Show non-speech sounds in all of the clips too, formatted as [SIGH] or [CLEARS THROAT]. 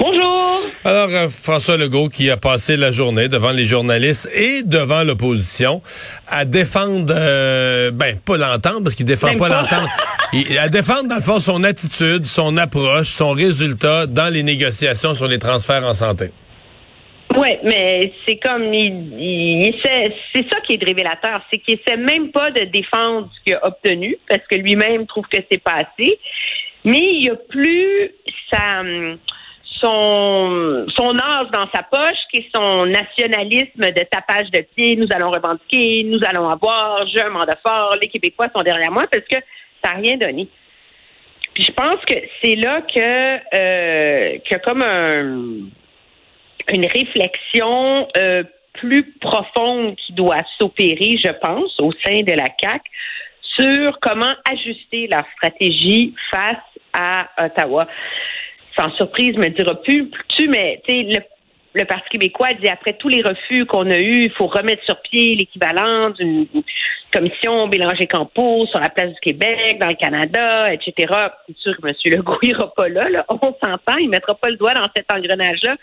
Bonjour. Alors, euh, François Legault qui a passé la journée devant les journalistes et devant l'opposition à défendre, euh, ben, pas l'entendre, parce qu'il défend Même pas, pas. l'entendre, [LAUGHS] Il- à défendre, dans le fond, son attitude, son approche, son résultat dans les négociations sur les transferts en santé. Oui, mais c'est comme il, il essaie, c'est ça qui est révélateur, c'est qu'il essaie même pas de défendre ce qu'il a obtenu parce que lui-même trouve que c'est pas assez, mais il y a plus sa son son dans sa poche, qui est son nationalisme de tapage de pied. Nous allons revendiquer, nous allons avoir, j'ai un mandat fort, les Québécois sont derrière moi parce que ça n'a rien donné. Puis je pense que c'est là que euh, a comme un une réflexion euh, plus profonde qui doit s'opérer, je pense, au sein de la CAC sur comment ajuster leur stratégie face à Ottawa. Sans surprise, me dira plus, tu, mais le, le Parti québécois dit après tous les refus qu'on a eus, il faut remettre sur pied l'équivalent d'une commission Bélanger-Campo sur la place du Québec, dans le Canada, etc. C'est sûr que M. Legault n'ira pas là, là. On s'entend, il ne mettra pas le doigt dans cet engrenage-là.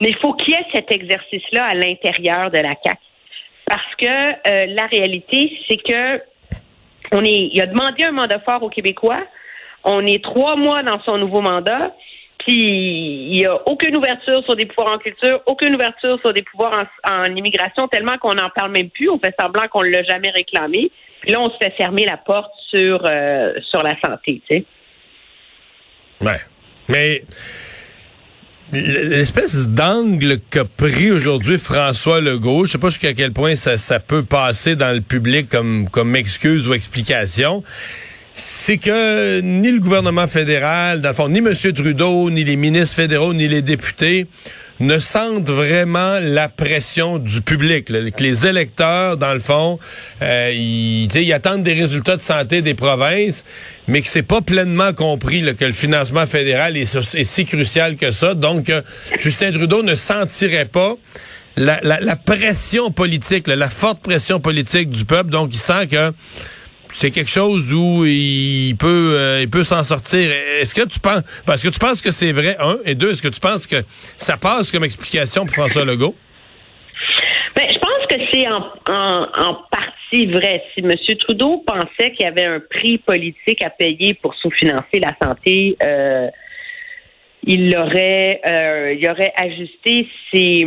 Mais il faut qu'il y ait cet exercice-là à l'intérieur de la CAC. Parce que euh, la réalité, c'est que on est, il a demandé un mandat fort aux Québécois. On est trois mois dans son nouveau mandat. Puis il n'y a aucune ouverture sur des pouvoirs en culture, aucune ouverture sur des pouvoirs en, immigration, tellement qu'on n'en parle même plus. On fait semblant qu'on ne l'a jamais réclamé. Puis là, on se fait fermer la porte sur euh, sur la santé. Tu sais. Ouais. Mais l'espèce d'angle qu'a pris aujourd'hui François Legault, je sais pas jusqu'à quel point ça, ça peut passer dans le public comme, comme excuse ou explication, c'est que ni le gouvernement fédéral, dans le fond, ni M. Trudeau, ni les ministres fédéraux, ni les députés ne sentent vraiment la pression du public. Que les électeurs, dans le fond, euh, ils, attendent des résultats de santé des provinces, mais que c'est pas pleinement compris que le financement fédéral est, si crucial que ça. Donc, euh, Justin Trudeau ne sentirait pas la, pression politique, la forte pression politique du peuple. Donc, il sent que c'est quelque chose où il peut euh, il peut s'en sortir. Est-ce que tu penses parce que tu penses que c'est vrai un et deux est-ce que tu penses que ça passe comme explication pour François Legault? Ben, je pense que c'est en, en, partie vrai. Si M. Trudeau pensait qu'il y avait un prix politique à payer pour sous-financer la santé, euh, il aurait, euh, aurait ajusté ses,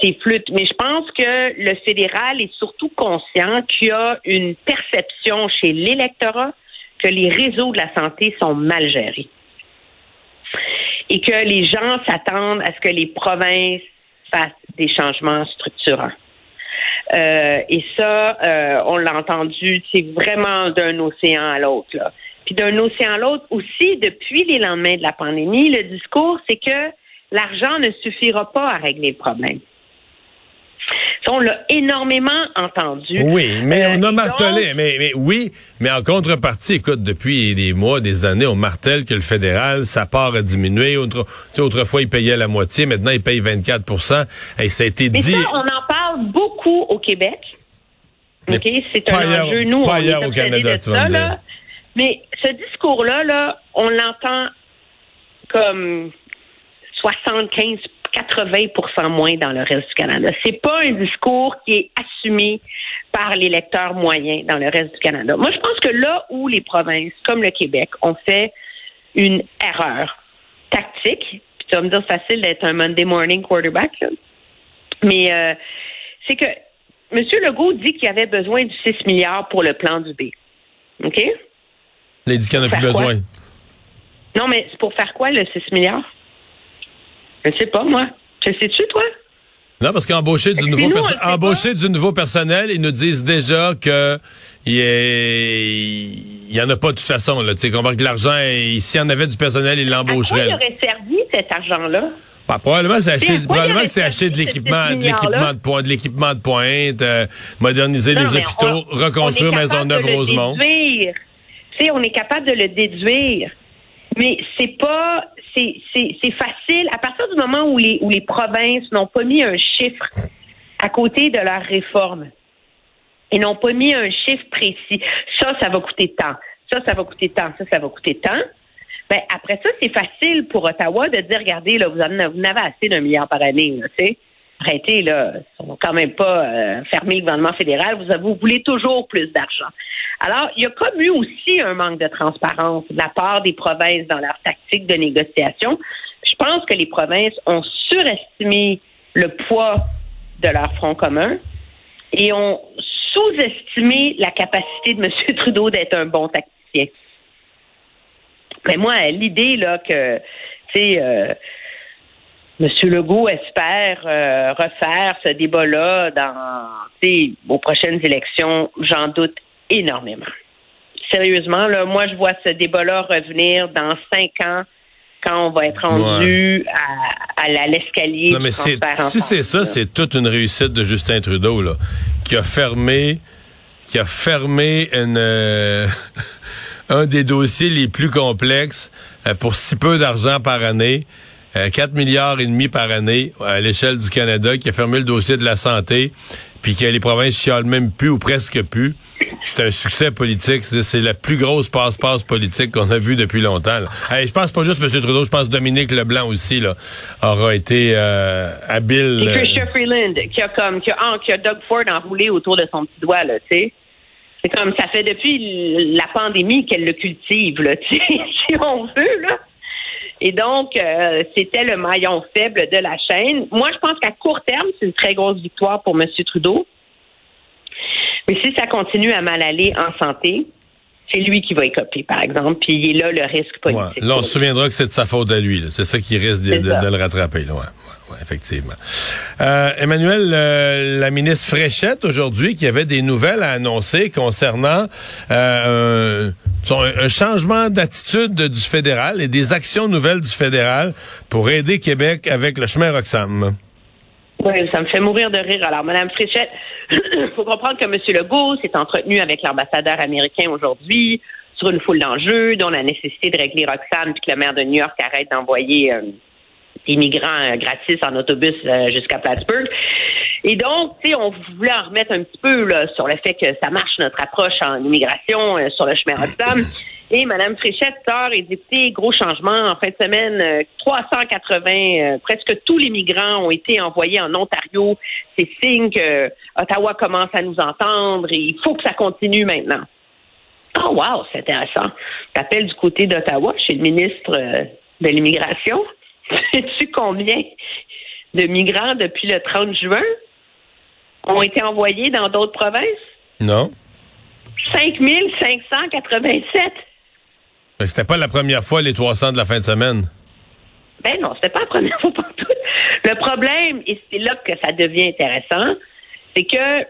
ses flûtes. Mais je pense que le fédéral est surtout conscient qu'il y a une perception chez l'électorat que les réseaux de la santé sont mal gérés et que les gens s'attendent à ce que les provinces fassent des changements structurants. Euh, et ça, euh, on l'a entendu, c'est vraiment d'un océan à l'autre. Puis d'un océan à l'autre aussi, depuis les lendemains de la pandémie, le discours, c'est que l'argent ne suffira pas à régler le problème. Ça, on l'a énormément entendu. Oui, mais Euh, on a martelé, donc- mais, mais oui, mais en contrepartie, écoute, depuis des mois, des années, on martèle que le fédéral, sa part a diminué. Autre, autrefois, il payait la moitié, maintenant, il paye 24 Et ça a été Mais dit. ça, on en parle beaucoup au Québec. C'est un ailleurs- enjeu. Nous, pas on ailleurs est au Canada, de tu vas ça, me dire. là. Mais ce discours-là, là, on l'entend comme 75 80% moins dans le reste du Canada. C'est pas un discours qui est assumé par les lecteurs moyens dans le reste du Canada. Moi, je pense que là où les provinces, comme le Québec, ont fait une erreur tactique, puis tu vas me dire facile d'être un Monday morning quarterback, mais euh, c'est que M. Legault dit qu'il y avait besoin du 6 milliards pour le plan du B. OK? Il dit qu'il n'y en a plus besoin. Non, mais c'est pour faire quoi le 6 milliards? Je ne sais pas, moi. Tu sais-tu, toi? Non, parce qu'embaucher du, nouveau nous, embaucher du nouveau personnel, ils nous disent déjà que il y, en a pas de toute façon. Là. Tu sais, qu'on voit que l'argent, il- s'il y en avait du personnel, il À quoi il aurait servi cet argent-là? Bah, probablement, c'est acheter, probablement que c'est acheter de l'équipement, de l'équipement de pointe, de l'équipement de pointe, euh, moderniser Non, les hôpitaux, on- reconstruire Maisonneuve le Rosemont. déduire. On est capable de le déduire. Mais c'est pas, c'est, facile. À partir du moment où les, où les provinces n'ont pas mis un chiffre à côté de leur réforme et n'ont pas mis un chiffre précis, ça, ça va coûter tant. Ça, ça va coûter tant. Ça, ça va coûter tant. Ben, après ça, c'est facile pour Ottawa de dire, regardez, là, vous en avez, vous en avez assez d'un milliard par année, tu sais. Arrêtez, là. Sont quand même pas euh, fermés le gouvernement fédéral. Vous, vous voulez toujours plus d'argent. Alors, il y a comme eu aussi un manque de transparence de la part des provinces dans leur tactique de négociation. Je pense que les provinces ont surestimé le poids de leur front commun et ont sous-estimé la capacité de M. [LAUGHS] Trudeau d'être un bon tacticien. Mais moi, l'idée là que, tu sais, euh, M. Legault espère euh, refaire ce débat-là dans, aux prochaines élections, j'en doute énormément. Sérieusement, là, moi, je vois ce débat-là revenir dans cinq ans quand on va être rendu à, à l'escalier. Non, mais si c'est ça, c'est toute une réussite de Justin Trudeau, là, qui a fermé, qui a fermé une, euh, [LAUGHS] un des dossiers les plus complexes euh, pour si peu d'argent par année. 4 milliards et demi par année à l'échelle du Canada, qui a fermé le dossier de la santé, puis que les provinces chialent même plus ou presque plus. C'est un succès politique. C'est la plus grosse passe-passe politique qu'on a vue depuis longtemps. Hey, je pense pas juste M. Trudeau, je pense Dominique Leblanc aussi là, aura été euh, habile. Et Christian Freeland, qui a comme qui a, qui a Doug Ford enroulé autour de son petit doigt, là, tu sais. C'est comme ça fait depuis la pandémie qu'elle le cultive, là, [LAUGHS] si on veut, là. Et donc, euh, c'était le maillon faible de la chaîne. Moi, je pense qu'à court terme, c'est une très grosse victoire pour M. Trudeau. Mais si ça continue à mal aller en santé, c'est lui qui va écoper, par exemple, puis il est là le risque politique. là, on se souviendra que c'est de sa faute à lui. C'est ça qui risque de, le rattraper. Là. Ouais, effectivement. Euh, Emmanuel, euh, la ministre Fréchette, aujourd'hui, qui avait des nouvelles à annoncer concernant euh, un, changement d'attitude du fédéral et des actions nouvelles du fédéral pour aider Québec avec le chemin Roxham. Oui, ça me fait mourir de rire. Alors, Mme Fréchette, il [CLEARS THROAT] faut comprendre que M. Legault s'est entretenu avec l'ambassadeur américain aujourd'hui sur une foule d'enjeux, dont la nécessité de régler Roxham, puis que le maire de New York arrête d'envoyer euh, des migrants euh, gratis en autobus euh, jusqu'à Plattsburgh. Et donc, tu sais, on voulait en remettre un petit peu là, sur le fait que ça marche notre approche en immigration sur le chemin Roxham. Et Mme Fréchette sort et dit, gros changement. En fin de semaine, 380, euh, euh, presque tous les migrants ont été envoyés en Ontario. C'est signe que Ottawa commence à nous entendre et il faut que ça continue maintenant. Oh wow, c'est intéressant. T'appelles du côté d'Ottawa chez le ministre euh, de l'Immigration? [LAUGHS] Sais-tu combien de migrants depuis le 30 juin ont été envoyés dans d'autres provinces? Non. 5587. C'était pas la première fois les 300 de la fin de semaine. Ben non, c'était pas la première fois pour tout. Le problème, et c'est là que ça devient intéressant, c'est que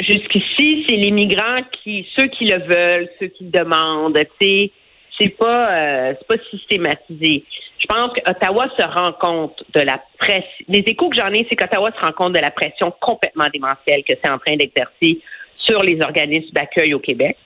jusqu'ici, c'est les migrants qui, ceux qui le veulent, ceux qui le demandent, tu c'est pas, euh, c'est pas systématisé. Je pense qu'Ottawa se rend compte de la pression. Les échos que j'en ai, c'est qu'Ottawa se rend compte de la pression complètement démentielle que c'est en train d'exercer sur les organismes d'accueil au Québec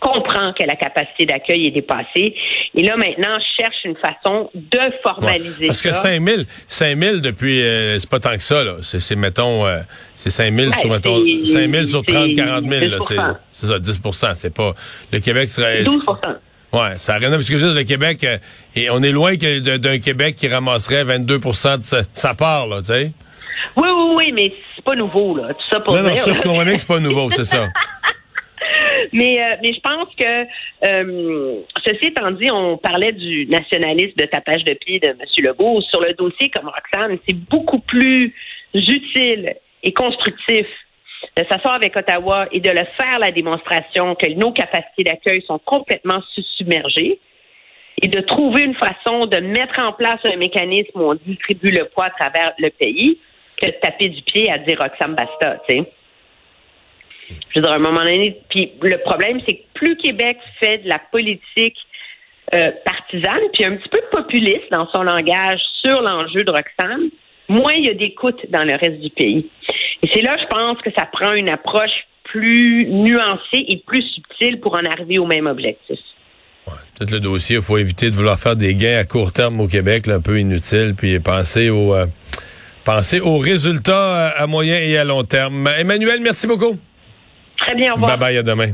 comprend que la capacité d'accueil est dépassée. Et là, maintenant, cherche une façon de formaliser Parce que 5 000, 5 000 depuis, euh, c'est pas tant que ça, là. C'est, mettons, euh, c'est 5 000 sur, mettons, 5 000 sur 30, 40 000, là. C'est, ça, 10 C'est pas, le Québec serait... 12 Ouais, ça n'a rien à voir. Parce que juste le Québec, euh, et on est loin d'un Québec qui ramasserait 22% de sa, sa part, là, tu sais. Oui, oui, oui, mais c'est pas nouveau, là. Tout ça pour Non, non, ça, je comprends bien que c'est pas nouveau, c'est ça. [LAUGHS] Mais, euh, mais je pense que, euh, ceci étant dit, on parlait du nationalisme de tapage de pied de M. Legault. Sur le dossier comme Roxane, c'est beaucoup plus utile et constructif de s'asseoir avec Ottawa et de le faire la démonstration que nos capacités d'accueil sont complètement submergées et de trouver une façon de mettre en place un mécanisme où on distribue le poids à travers le pays que de taper du pied à dire Roxane basta, tu sais. Je veux dire, à un moment donné, puis le problème, c'est que plus Québec fait de la politique euh, partisane, puis un petit peu populiste dans son langage sur l'enjeu de Roxane, moins il y a d'écoute dans le reste du pays. Et c'est là, je pense, que ça prend une approche plus nuancée et plus subtile pour en arriver au même objectif. tout le dossier, il faut éviter de vouloir faire des gains à court terme au Québec, un peu inutiles, puis penser au euh, penser aux résultats à moyen et à long terme. Emmanuel, merci beaucoup. Très bien, au revoir. Bye bye, à demain.